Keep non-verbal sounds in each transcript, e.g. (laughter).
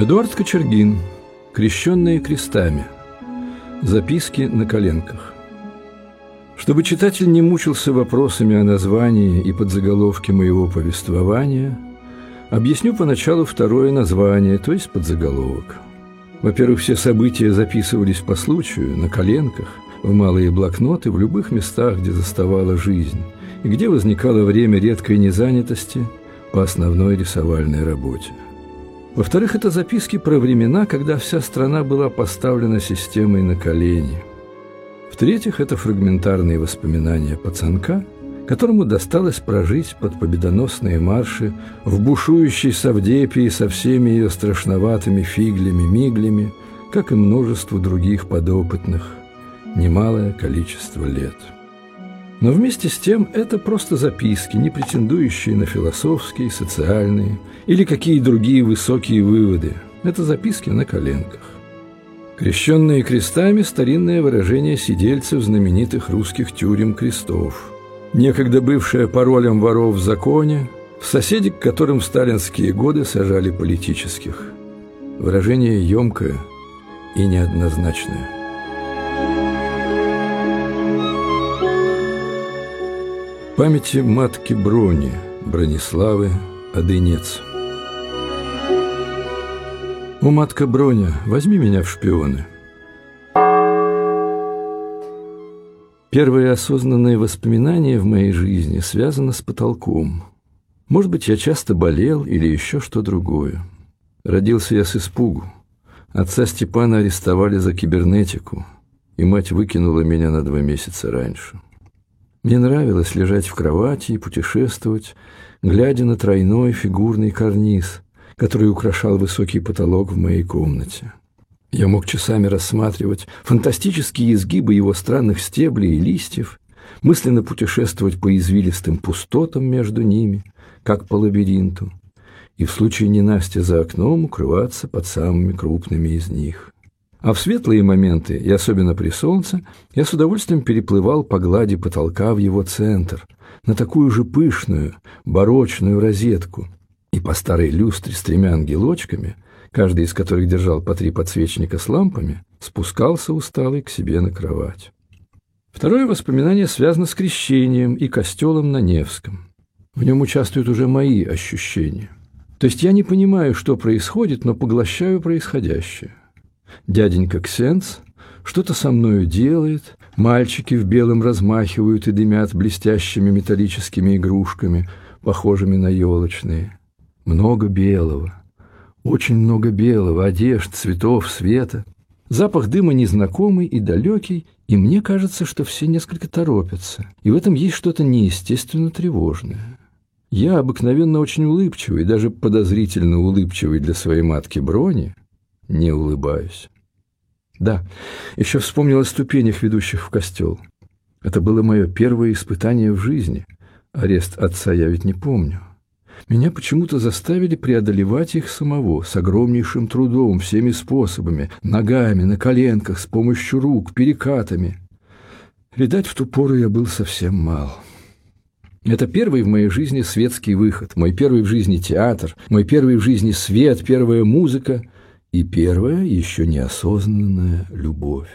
Эдуард Кочергин. Крещенные крестами. Записки на коленках. Чтобы читатель не мучился вопросами о названии и подзаголовке моего повествования, объясню поначалу второе название, то есть подзаголовок. Во-первых, все события записывались по случаю, на коленках, в малые блокноты, в любых местах, где заставала жизнь, и где возникало время редкой незанятости по основной рисовальной работе. Во-вторых, это записки про времена, когда вся страна была поставлена системой на колени. В-третьих, это фрагментарные воспоминания пацанка, которому досталось прожить под победоносные марши в бушующей Савдепии со всеми ее страшноватыми фиглями-миглями, как и множеству других подопытных, немалое количество лет. Но вместе с тем это просто записки, не претендующие на философские, социальные или какие другие высокие выводы. Это записки на коленках. Крещенные крестами – старинное выражение сидельцев знаменитых русских тюрем крестов. Некогда бывшее паролем воров в законе, соседи к которым в сталинские годы сажали политических. Выражение емкое и неоднозначное – памяти матки Брони, Брониславы, Одынец. «О, матка Броня, возьми меня в шпионы». Первое осознанное воспоминание в моей жизни связано с потолком. Может быть, я часто болел или еще что другое. Родился я с испугу. Отца Степана арестовали за кибернетику, и мать выкинула меня на два месяца раньше. Мне нравилось лежать в кровати и путешествовать, глядя на тройной фигурный карниз, который украшал высокий потолок в моей комнате. Я мог часами рассматривать фантастические изгибы его странных стеблей и листьев, мысленно путешествовать по извилистым пустотам между ними, как по лабиринту, и в случае ненастья за окном укрываться под самыми крупными из них. А в светлые моменты, и особенно при солнце, я с удовольствием переплывал по глади потолка в его центр, на такую же пышную, барочную розетку, и по старой люстре с тремя ангелочками, каждый из которых держал по три подсвечника с лампами, спускался усталый к себе на кровать. Второе воспоминание связано с крещением и костелом на Невском. В нем участвуют уже мои ощущения. То есть я не понимаю, что происходит, но поглощаю происходящее. Дяденька Ксенс что-то со мною делает, мальчики в белом размахивают и дымят блестящими металлическими игрушками, похожими на елочные. Много белого, очень много белого, одежд, цветов, света. Запах дыма незнакомый и далекий, и мне кажется, что все несколько торопятся, и в этом есть что-то неестественно тревожное. Я обыкновенно очень улыбчивый, даже подозрительно улыбчивый для своей матки Брони, не улыбаюсь. Да, еще вспомнил о ступенях, ведущих в костел. Это было мое первое испытание в жизни. Арест отца я ведь не помню. Меня почему-то заставили преодолевать их самого, с огромнейшим трудом, всеми способами, ногами, на коленках, с помощью рук, перекатами. Видать, в ту пору я был совсем мал. Это первый в моей жизни светский выход, мой первый в жизни театр, мой первый в жизни свет, первая музыка — и первая, еще неосознанная любовь.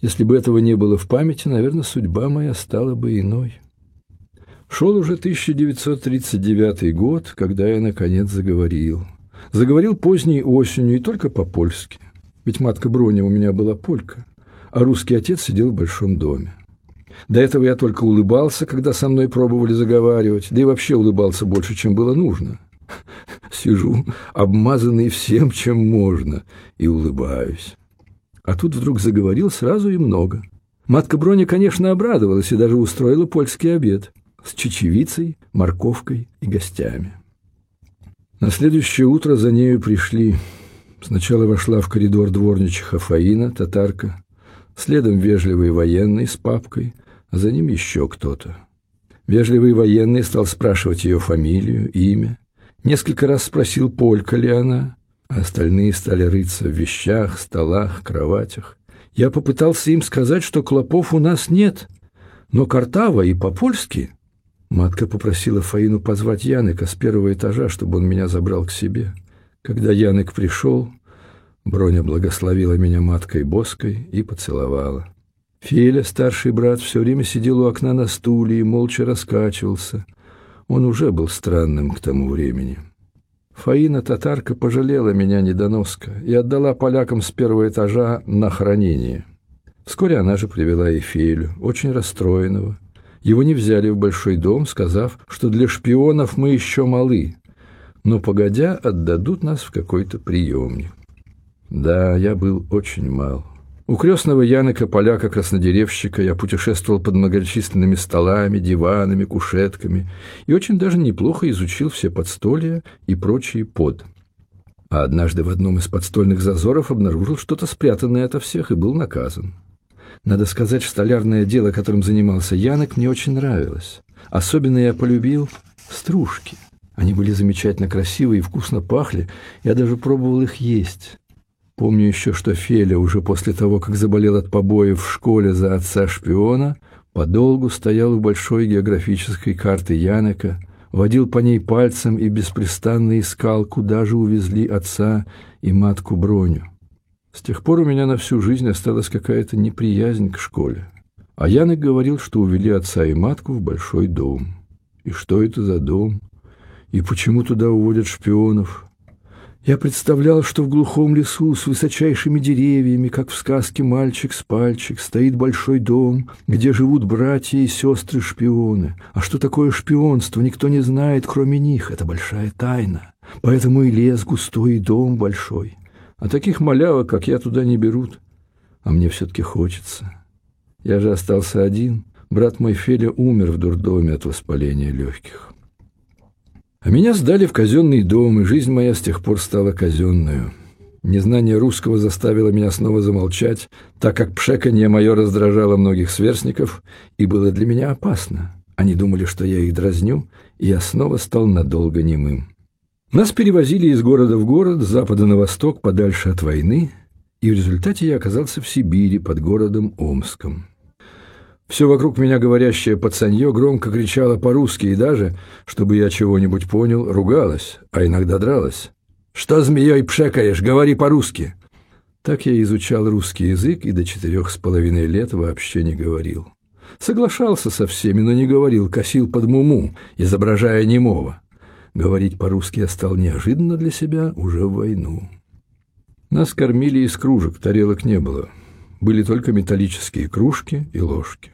Если бы этого не было в памяти, наверное, судьба моя стала бы иной. Шел уже 1939 год, когда я, наконец, заговорил. Заговорил поздней осенью и только по-польски. Ведь матка Броня у меня была полька, а русский отец сидел в большом доме. До этого я только улыбался, когда со мной пробовали заговаривать, да и вообще улыбался больше, чем было нужно – Сижу, обмазанный всем, чем можно, и улыбаюсь. А тут вдруг заговорил сразу и много. Матка Броня, конечно, обрадовалась и даже устроила польский обед с чечевицей, морковкой и гостями. На следующее утро за нею пришли. Сначала вошла в коридор дворничиха Фаина, татарка, следом вежливый военный с папкой, а за ним еще кто-то. Вежливый военный стал спрашивать ее фамилию, имя, Несколько раз спросил, полька ли она, а остальные стали рыться в вещах, столах, кроватях. Я попытался им сказать, что клопов у нас нет, но картава и по-польски. Матка попросила Фаину позвать Яныка с первого этажа, чтобы он меня забрал к себе. Когда Янок пришел, Броня благословила меня маткой боской и поцеловала. Феля, старший брат, все время сидел у окна на стуле и молча раскачивался. Он уже был странным к тому времени. Фаина татарка пожалела меня недоноска и отдала полякам с первого этажа на хранение. Вскоре она же привела и Фелю, очень расстроенного. Его не взяли в большой дом, сказав, что для шпионов мы еще малы, но погодя отдадут нас в какой-то приемник. Да, я был очень мал. У крестного Яныка, поляка-краснодеревщика, я путешествовал под многочисленными столами, диванами, кушетками и очень даже неплохо изучил все подстолья и прочие под. А однажды в одном из подстольных зазоров обнаружил что-то спрятанное ото всех и был наказан. Надо сказать, столярное дело, которым занимался Янок, мне очень нравилось. Особенно я полюбил стружки. Они были замечательно красивые и вкусно пахли, я даже пробовал их есть. Помню еще, что Феля уже после того, как заболел от побоев в школе за отца-шпиона, подолгу стоял у большой географической карты Янека, водил по ней пальцем и беспрестанно искал, куда же увезли отца и матку Броню. С тех пор у меня на всю жизнь осталась какая-то неприязнь к школе. А Янек говорил, что увели отца и матку в большой дом. И что это за дом? И почему туда уводят шпионов? Я представлял, что в глухом лесу с высочайшими деревьями, как в сказке «Мальчик с пальчик», стоит большой дом, где живут братья и сестры-шпионы. А что такое шпионство, никто не знает, кроме них. Это большая тайна. Поэтому и лес густой, и дом большой. А таких малявок, как я, туда не берут. А мне все-таки хочется. Я же остался один. Брат мой Феля умер в дурдоме от воспаления легких. А меня сдали в казенный дом, и жизнь моя с тех пор стала казенную. Незнание русского заставило меня снова замолчать, так как пшеканье мое раздражало многих сверстников и было для меня опасно. Они думали, что я их дразню, и я снова стал надолго немым. Нас перевозили из города в город, с запада на восток, подальше от войны, и в результате я оказался в Сибири под городом Омском. Все вокруг меня говорящее пацанье громко кричало по-русски и даже, чтобы я чего-нибудь понял, ругалась, а иногда дралась. «Что змеей пшекаешь? Говори по-русски!» Так я изучал русский язык и до четырех с половиной лет вообще не говорил. Соглашался со всеми, но не говорил, косил под муму, изображая немого. Говорить по-русски я стал неожиданно для себя уже в войну. Нас кормили из кружек, тарелок не было. Были только металлические кружки и ложки.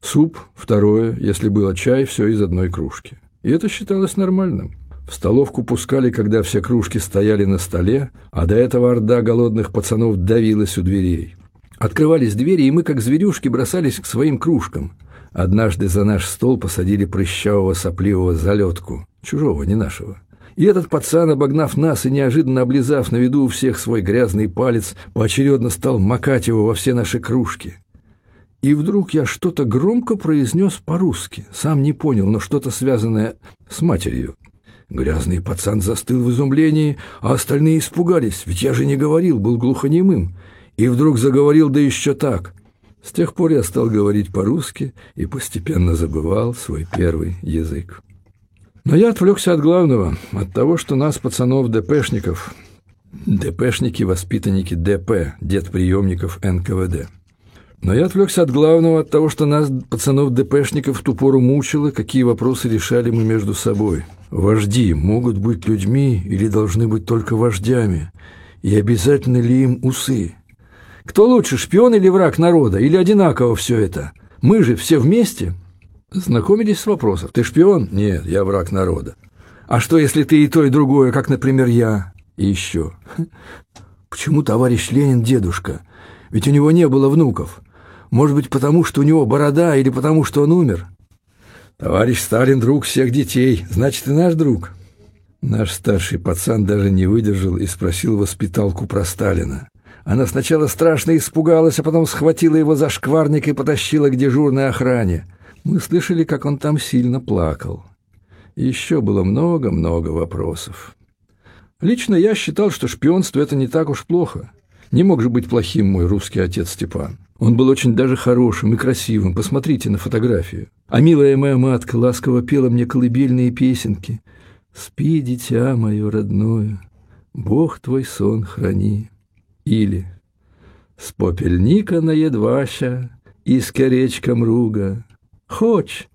Суп, второе, если было чай, все из одной кружки. И это считалось нормальным. В столовку пускали, когда все кружки стояли на столе, а до этого орда голодных пацанов давилась у дверей. Открывались двери, и мы, как зверюшки, бросались к своим кружкам. Однажды за наш стол посадили прыщавого сопливого залетку, чужого, не нашего. И этот пацан, обогнав нас и неожиданно облизав на виду у всех свой грязный палец, поочередно стал макать его во все наши кружки. И вдруг я что-то громко произнес по-русски. Сам не понял, но что-то связанное с матерью. Грязный пацан застыл в изумлении, а остальные испугались, ведь я же не говорил, был глухонемым. И вдруг заговорил, да еще так. С тех пор я стал говорить по-русски и постепенно забывал свой первый язык. Но я отвлекся от главного, от того, что нас, пацанов-ДПшников, ДПшники – воспитанники ДП, дед-приемников НКВД – но я отвлекся от главного, от того, что нас, пацанов-ДПшников, в ту пору мучило, какие вопросы решали мы между собой. Вожди могут быть людьми или должны быть только вождями? И обязательно ли им усы? Кто лучше, шпион или враг народа? Или одинаково все это? Мы же все вместе? Знакомились с вопросом. Ты шпион? Нет, я враг народа. А что, если ты и то, и другое, как, например, я? И еще. (laughs) Почему товарищ Ленин дедушка? Ведь у него не было внуков. Может быть, потому что у него борода или потому что он умер? Товарищ Сталин друг всех детей, значит, и наш друг. Наш старший пацан даже не выдержал и спросил воспиталку про Сталина. Она сначала страшно испугалась, а потом схватила его за шкварник и потащила к дежурной охране. Мы слышали, как он там сильно плакал. Еще было много-много вопросов. Лично я считал, что шпионство – это не так уж плохо. Не мог же быть плохим мой русский отец Степан. Он был очень даже хорошим и красивым, посмотрите на фотографию. А милая моя матка ласково пела мне колыбельные песенки. «Спи, дитя мое родное, Бог твой сон храни. Или с попельника наедваща, і скеречка мруга. Хоч,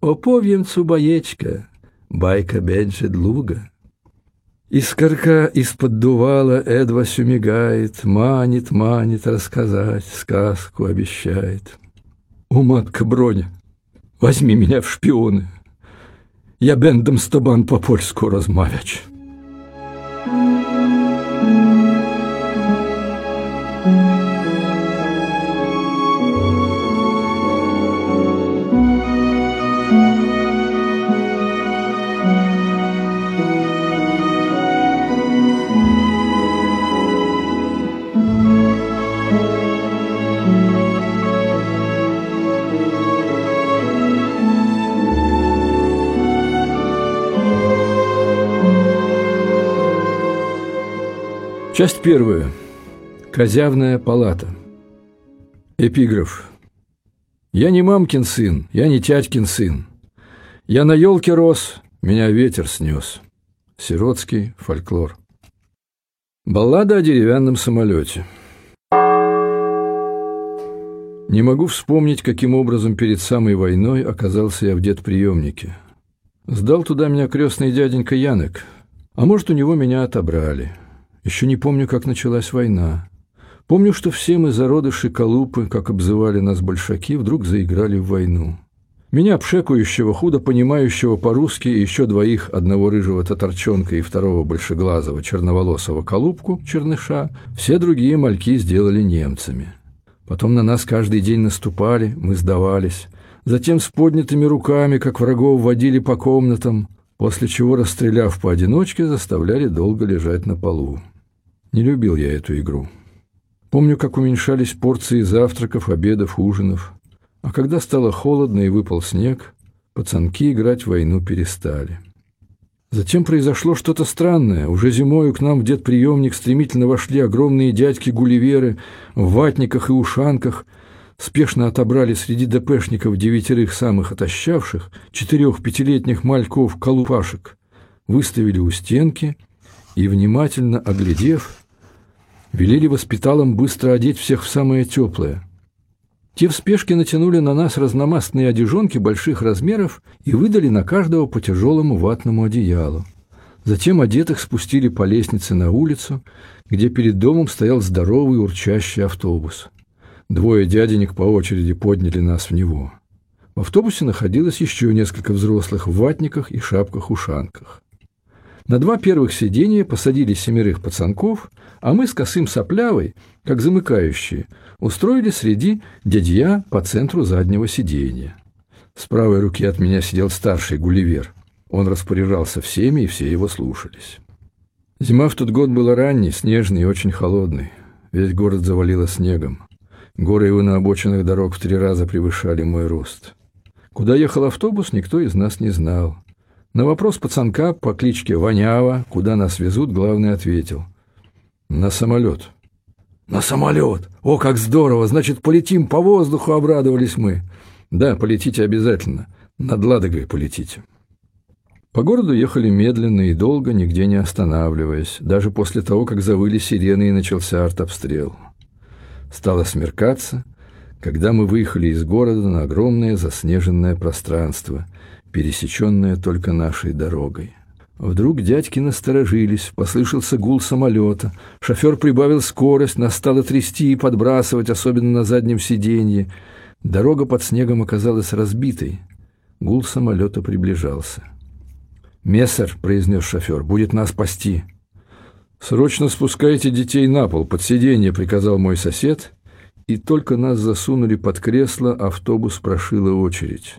опов'ємцу баєчка, байка бенче длуга. Искорка из-под дувала Эдвасю мигает, Манит, манит рассказать, сказку обещает. О, матка Броня, возьми меня в шпионы, Я бендом с тобан по-польску размовяч. Часть первая. Козявная палата. Эпиграф. Я не мамкин сын, я не тятькин сын. Я на елке рос, меня ветер снес. Сиротский фольклор. Баллада о деревянном самолете. Не могу вспомнить, каким образом перед самой войной оказался я в детприемнике. Сдал туда меня крестный дяденька Янек, а может, у него меня отобрали – еще не помню, как началась война. Помню, что все мы зародыши Калупы, как обзывали нас большаки, вдруг заиграли в войну. Меня, пшекающего, худо понимающего по-русски, и еще двоих, одного рыжего татарчонка и второго большеглазого черноволосого Калупку, черныша, все другие мальки сделали немцами. Потом на нас каждый день наступали, мы сдавались. Затем с поднятыми руками, как врагов, водили по комнатам, после чего, расстреляв поодиночке, заставляли долго лежать на полу. Не любил я эту игру. Помню, как уменьшались порции завтраков, обедов, ужинов. А когда стало холодно и выпал снег, пацанки играть в войну перестали. Затем произошло что-то странное. Уже зимою к нам в детприемник стремительно вошли огромные дядьки-гулливеры в ватниках и ушанках, спешно отобрали среди ДПшников девятерых самых отощавших, четырех пятилетних мальков-колупашек, выставили у стенки и, внимательно оглядев, Велели воспиталам быстро одеть всех в самое теплое. Те в спешке натянули на нас разномастные одежонки больших размеров и выдали на каждого по тяжелому ватному одеялу. Затем одетых спустили по лестнице на улицу, где перед домом стоял здоровый урчащий автобус. Двое дяденек по очереди подняли нас в него. В автобусе находилось еще несколько взрослых в ватниках и шапках-ушанках. На два первых сиденья посадили семерых пацанков, а мы с косым соплявой, как замыкающие, устроили среди дядья по центру заднего сиденья. С правой руки от меня сидел старший Гулливер. Он распоряжался всеми, и все его слушались. Зима в тот год была ранней, снежной и очень холодной. Весь город завалило снегом. Горы его на обочинах дорог в три раза превышали мой рост. Куда ехал автобус, никто из нас не знал. На вопрос пацанка по кличке Вонява, куда нас везут, главный ответил. «На самолет». «На самолет! О, как здорово! Значит, полетим по воздуху!» — обрадовались мы. «Да, полетите обязательно. Над Ладогой полетите». По городу ехали медленно и долго, нигде не останавливаясь, даже после того, как завыли сирены и начался артобстрел. Стало смеркаться, когда мы выехали из города на огромное заснеженное пространство, пересеченная только нашей дорогой. Вдруг дядьки насторожились, послышался гул самолета. Шофер прибавил скорость, нас стало трясти и подбрасывать, особенно на заднем сиденье. Дорога под снегом оказалась разбитой. Гул самолета приближался. «Мессер», — произнес шофер, — «будет нас спасти». «Срочно спускайте детей на пол, под сиденье», — приказал мой сосед, и только нас засунули под кресло, автобус прошила очередь.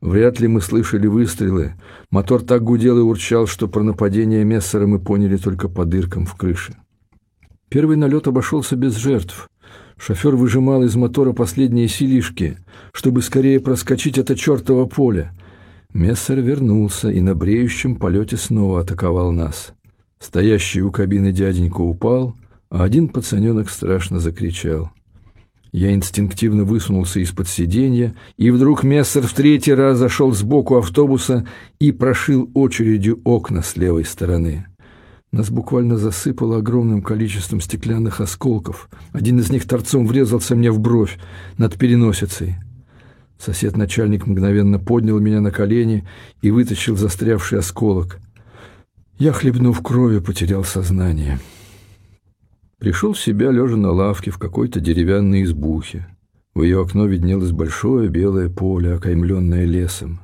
Вряд ли мы слышали выстрелы. Мотор так гудел и урчал, что про нападение Мессера мы поняли только по дыркам в крыше. Первый налет обошелся без жертв. Шофер выжимал из мотора последние силишки, чтобы скорее проскочить это чертово поле. Мессер вернулся и на бреющем полете снова атаковал нас. Стоящий у кабины дяденька упал, а один пацаненок страшно закричал. Я инстинктивно высунулся из-под сиденья, и вдруг Мессер в третий раз зашел сбоку автобуса и прошил очередью окна с левой стороны. Нас буквально засыпало огромным количеством стеклянных осколков. Один из них торцом врезался мне в бровь над переносицей. Сосед-начальник мгновенно поднял меня на колени и вытащил застрявший осколок. Я, хлебнув крови, потерял сознание. Пришел в себя, лежа на лавке в какой-то деревянной избухе. В ее окно виднелось большое белое поле, окаймленное лесом.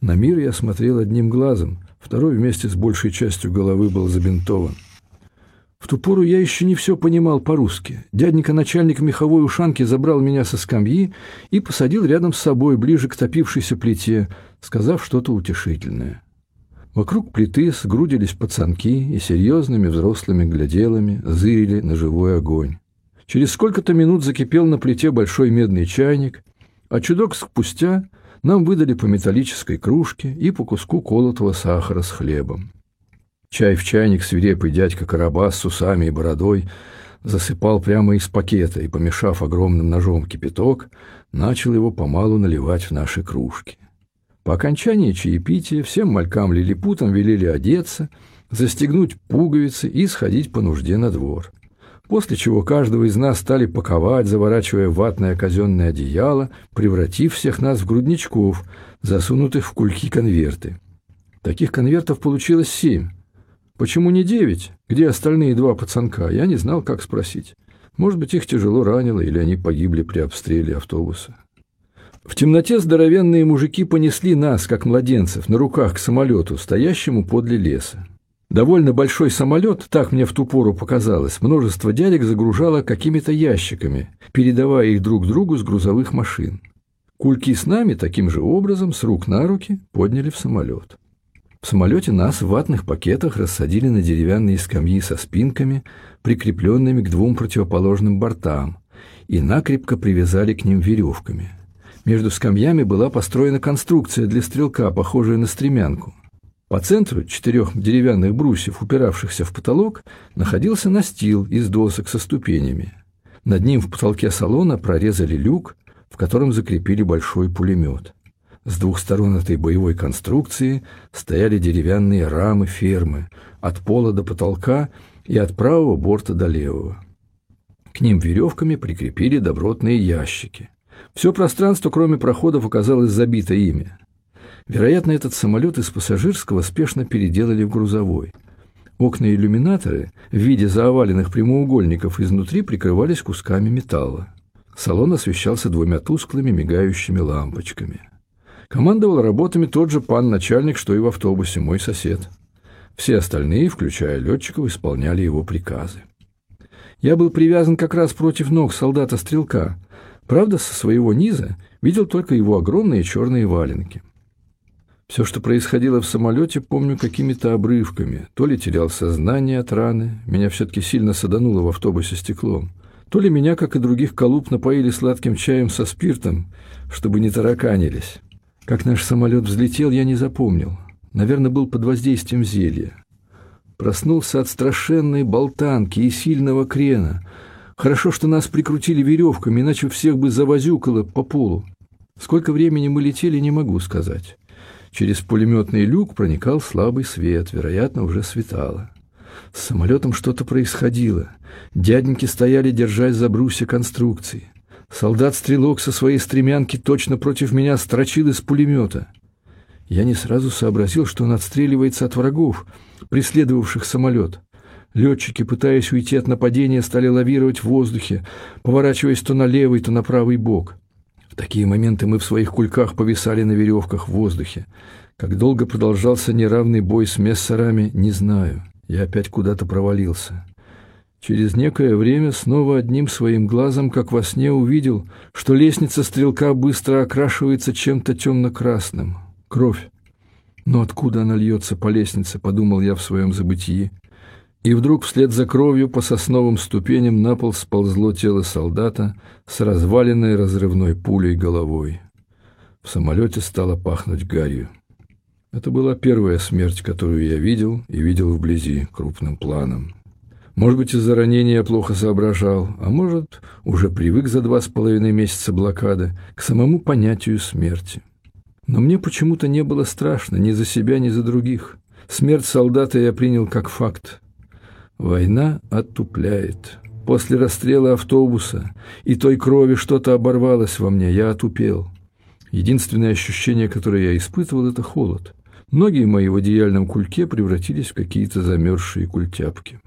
На мир я смотрел одним глазом, второй вместе с большей частью головы был забинтован. В ту пору я еще не все понимал по-русски. Дяденька начальник меховой ушанки забрал меня со скамьи и посадил рядом с собой, ближе к топившейся плите, сказав что-то утешительное. Вокруг плиты сгрудились пацанки и серьезными взрослыми гляделами зырили на живой огонь. Через сколько-то минут закипел на плите большой медный чайник, а чудок спустя нам выдали по металлической кружке и по куску колотого сахара с хлебом. Чай в чайник свирепый дядька Карабас с усами и бородой засыпал прямо из пакета и, помешав огромным ножом кипяток, начал его помалу наливать в наши кружки. По окончании чаепития всем малькам-лилипутам велели одеться, застегнуть пуговицы и сходить по нужде на двор после чего каждого из нас стали паковать, заворачивая ватное казенное одеяло, превратив всех нас в грудничков, засунутых в кульки конверты. Таких конвертов получилось семь. Почему не девять? Где остальные два пацанка? Я не знал, как спросить. Может быть, их тяжело ранило, или они погибли при обстреле автобуса. В темноте здоровенные мужики понесли нас, как младенцев, на руках к самолету, стоящему подле леса. Довольно большой самолет, так мне в ту пору показалось, множество дядек загружало какими-то ящиками, передавая их друг другу с грузовых машин. Кульки с нами таким же образом, с рук на руки, подняли в самолет. В самолете нас в ватных пакетах рассадили на деревянные скамьи со спинками, прикрепленными к двум противоположным бортам, и накрепко привязали к ним веревками. Между скамьями была построена конструкция для стрелка, похожая на стремянку. По центру четырех деревянных брусьев, упиравшихся в потолок, находился настил из досок со ступенями. Над ним в потолке салона прорезали люк, в котором закрепили большой пулемет. С двух сторон этой боевой конструкции стояли деревянные рамы фермы, от пола до потолка и от правого борта до левого. К ним веревками прикрепили добротные ящики. Все пространство, кроме проходов, оказалось забито ими. Вероятно, этот самолет из пассажирского спешно переделали в грузовой. Окна-иллюминаторы в виде заоваленных прямоугольников изнутри прикрывались кусками металла. Салон освещался двумя тусклыми мигающими лампочками. Командовал работами тот же пан-начальник, что и в автобусе, мой сосед. Все остальные, включая летчиков, исполняли его приказы. Я был привязан как раз против ног солдата-стрелка. Правда, со своего низа видел только его огромные черные валенки. Все, что происходило в самолете, помню какими-то обрывками. То ли терял сознание от раны, меня все-таки сильно садануло в автобусе стеклом, то ли меня, как и других колуб, напоили сладким чаем со спиртом, чтобы не тараканились. Как наш самолет взлетел, я не запомнил. Наверное, был под воздействием зелья. Проснулся от страшенной болтанки и сильного крена. Хорошо, что нас прикрутили веревками, иначе всех бы завозюкало по полу. Сколько времени мы летели, не могу сказать. Через пулеметный люк проникал слабый свет, вероятно, уже светало. С самолетом что-то происходило. Дяденьки стояли, держась за брусья конструкции. Солдат-стрелок со своей стремянки точно против меня строчил из пулемета. Я не сразу сообразил, что он отстреливается от врагов, преследовавших самолет. Летчики, пытаясь уйти от нападения, стали лавировать в воздухе, поворачиваясь то на левый, то на правый бок. В такие моменты мы в своих кульках повисали на веревках в воздухе. Как долго продолжался неравный бой с мессерами, не знаю. Я опять куда-то провалился. Через некое время снова одним своим глазом, как во сне, увидел, что лестница стрелка быстро окрашивается чем-то темно-красным. Кровь. Но откуда она льется по лестнице, подумал я в своем забытии. И вдруг вслед за кровью по сосновым ступеням на пол сползло тело солдата с разваленной разрывной пулей головой. В самолете стало пахнуть гарью. Это была первая смерть, которую я видел и видел вблизи крупным планом. Может быть, из-за ранения я плохо соображал, а может, уже привык за два с половиной месяца блокады к самому понятию смерти. Но мне почему-то не было страшно ни за себя, ни за других. Смерть солдата я принял как факт. Война оттупляет. После расстрела автобуса и той крови что-то оборвалось во мне, я отупел. Единственное ощущение, которое я испытывал, это холод. Многие мои в одеяльном кульке превратились в какие-то замерзшие культяпки.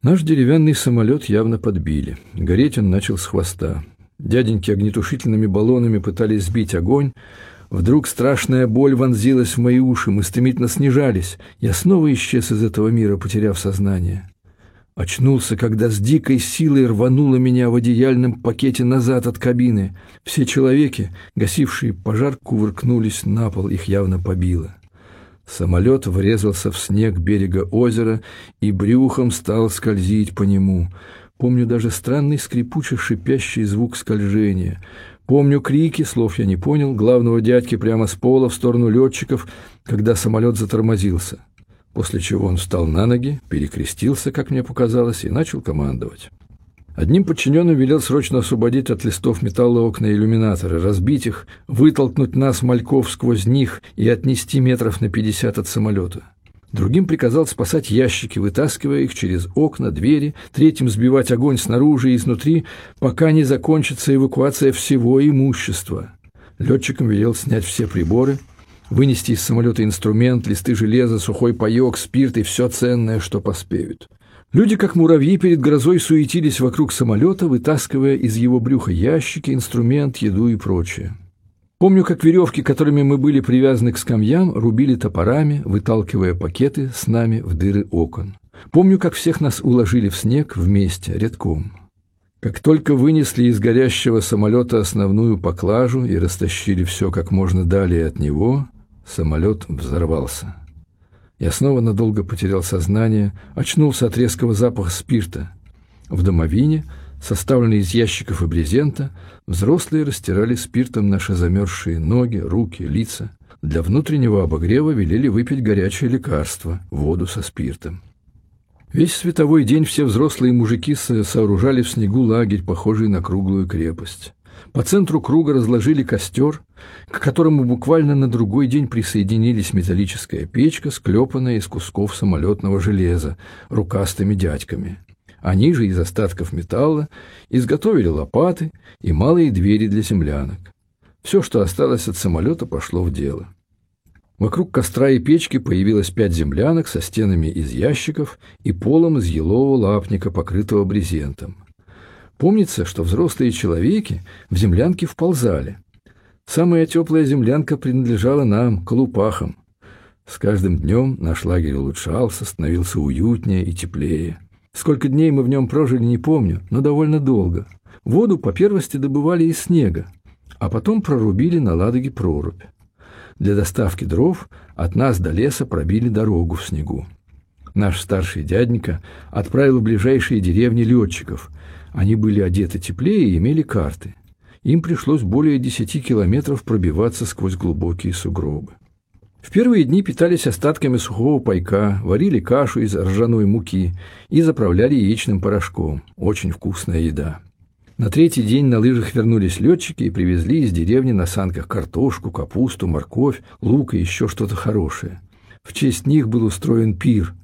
Наш деревянный самолет явно подбили. Гореть он начал с хвоста. Дяденьки огнетушительными баллонами пытались сбить огонь. Вдруг страшная боль вонзилась в мои уши, мы стремительно снижались. Я снова исчез из этого мира, потеряв сознание. Очнулся, когда с дикой силой рвануло меня в одеяльном пакете назад от кабины. Все человеки, гасившие пожар, кувыркнулись на пол, их явно побило. Самолет врезался в снег берега озера и брюхом стал скользить по нему. Помню даже странный скрипучий шипящий звук скольжения. Помню крики, слов я не понял, главного дядьки прямо с пола в сторону летчиков, когда самолет затормозился после чего он встал на ноги, перекрестился, как мне показалось, и начал командовать. Одним подчиненным велел срочно освободить от листов металла окна иллюминаторы, разбить их, вытолкнуть нас, мальков, сквозь них и отнести метров на пятьдесят от самолета. Другим приказал спасать ящики, вытаскивая их через окна, двери, третьим сбивать огонь снаружи и изнутри, пока не закончится эвакуация всего имущества. Летчикам велел снять все приборы, вынести из самолета инструмент, листы железа, сухой паек, спирт и все ценное, что поспеют. Люди, как муравьи, перед грозой суетились вокруг самолета, вытаскивая из его брюха ящики, инструмент, еду и прочее. Помню, как веревки, которыми мы были привязаны к скамьям, рубили топорами, выталкивая пакеты с нами в дыры окон. Помню, как всех нас уложили в снег вместе, рядком. Как только вынесли из горящего самолета основную поклажу и растащили все как можно далее от него – Самолет взорвался. Я снова надолго потерял сознание, очнулся от резкого запаха спирта. В домовине, составленной из ящиков и брезента, взрослые растирали спиртом наши замерзшие ноги, руки, лица. Для внутреннего обогрева велели выпить горячее лекарство, воду со спиртом. Весь световой день все взрослые мужики сооружали в снегу лагерь, похожий на круглую крепость. По центру круга разложили костер, к которому буквально на другой день присоединились металлическая печка, склепанная из кусков самолетного железа, рукастыми дядьками. Они же из остатков металла изготовили лопаты и малые двери для землянок. Все, что осталось от самолета, пошло в дело. Вокруг костра и печки появилось пять землянок со стенами из ящиков и полом из елового лапника, покрытого брезентом. Помнится, что взрослые человеки в землянки вползали. Самая теплая землянка принадлежала нам, колупахам. С каждым днем наш лагерь улучшался, становился уютнее и теплее. Сколько дней мы в нем прожили, не помню, но довольно долго. Воду по первости добывали из снега, а потом прорубили на Ладоге прорубь. Для доставки дров от нас до леса пробили дорогу в снегу. Наш старший дяденька отправил в ближайшие деревни летчиков, они были одеты теплее и имели карты. Им пришлось более десяти километров пробиваться сквозь глубокие сугробы. В первые дни питались остатками сухого пайка, варили кашу из ржаной муки и заправляли яичным порошком. Очень вкусная еда. На третий день на лыжах вернулись летчики и привезли из деревни на санках картошку, капусту, морковь, лук и еще что-то хорошее. В честь них был устроен пир,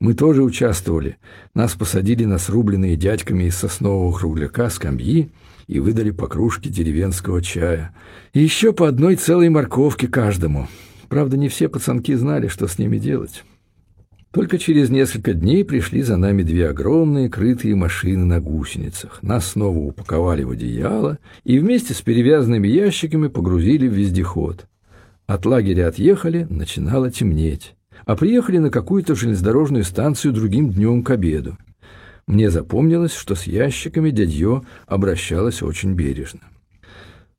мы тоже участвовали. Нас посадили на срубленные дядьками из соснового кругляка скамьи и выдали по кружке деревенского чая. И еще по одной целой морковке каждому. Правда, не все пацанки знали, что с ними делать. Только через несколько дней пришли за нами две огромные крытые машины на гусеницах. Нас снова упаковали в одеяло и вместе с перевязанными ящиками погрузили в вездеход. От лагеря отъехали, начинало темнеть а приехали на какую-то железнодорожную станцию другим днем к обеду. Мне запомнилось, что с ящиками дядье обращалась очень бережно.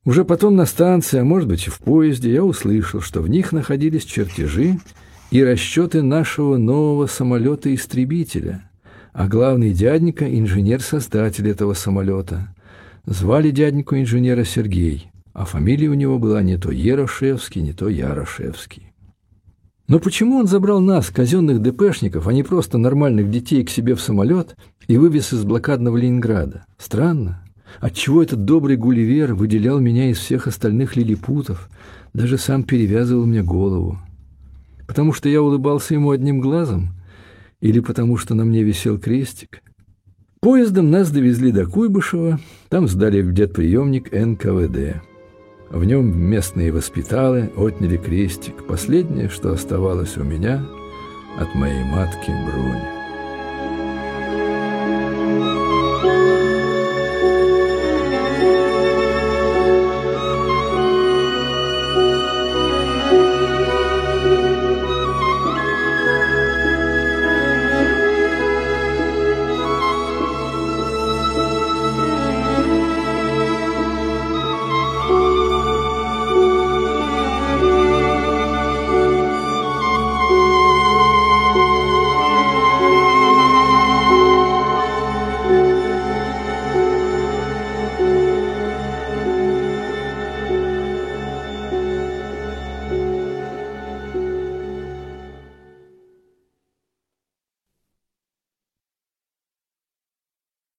Уже потом на станции, а может быть и в поезде, я услышал, что в них находились чертежи и расчеты нашего нового самолета-истребителя, а главный дяденька – инженер-создатель этого самолета. Звали дяденьку инженера Сергей, а фамилия у него была не то Ерошевский, не то Ярошевский. Но почему он забрал нас, казенных ДПшников, а не просто нормальных детей, к себе в самолет и вывез из блокадного Ленинграда? Странно. Отчего этот добрый Гулливер выделял меня из всех остальных лилипутов, даже сам перевязывал мне голову? Потому что я улыбался ему одним глазом? Или потому, что на мне висел крестик? Поездом нас довезли до Куйбышева, там сдали в детприемник НКВД. В нем местные воспиталы отняли крестик, последнее, что оставалось у меня от моей матки Бруни.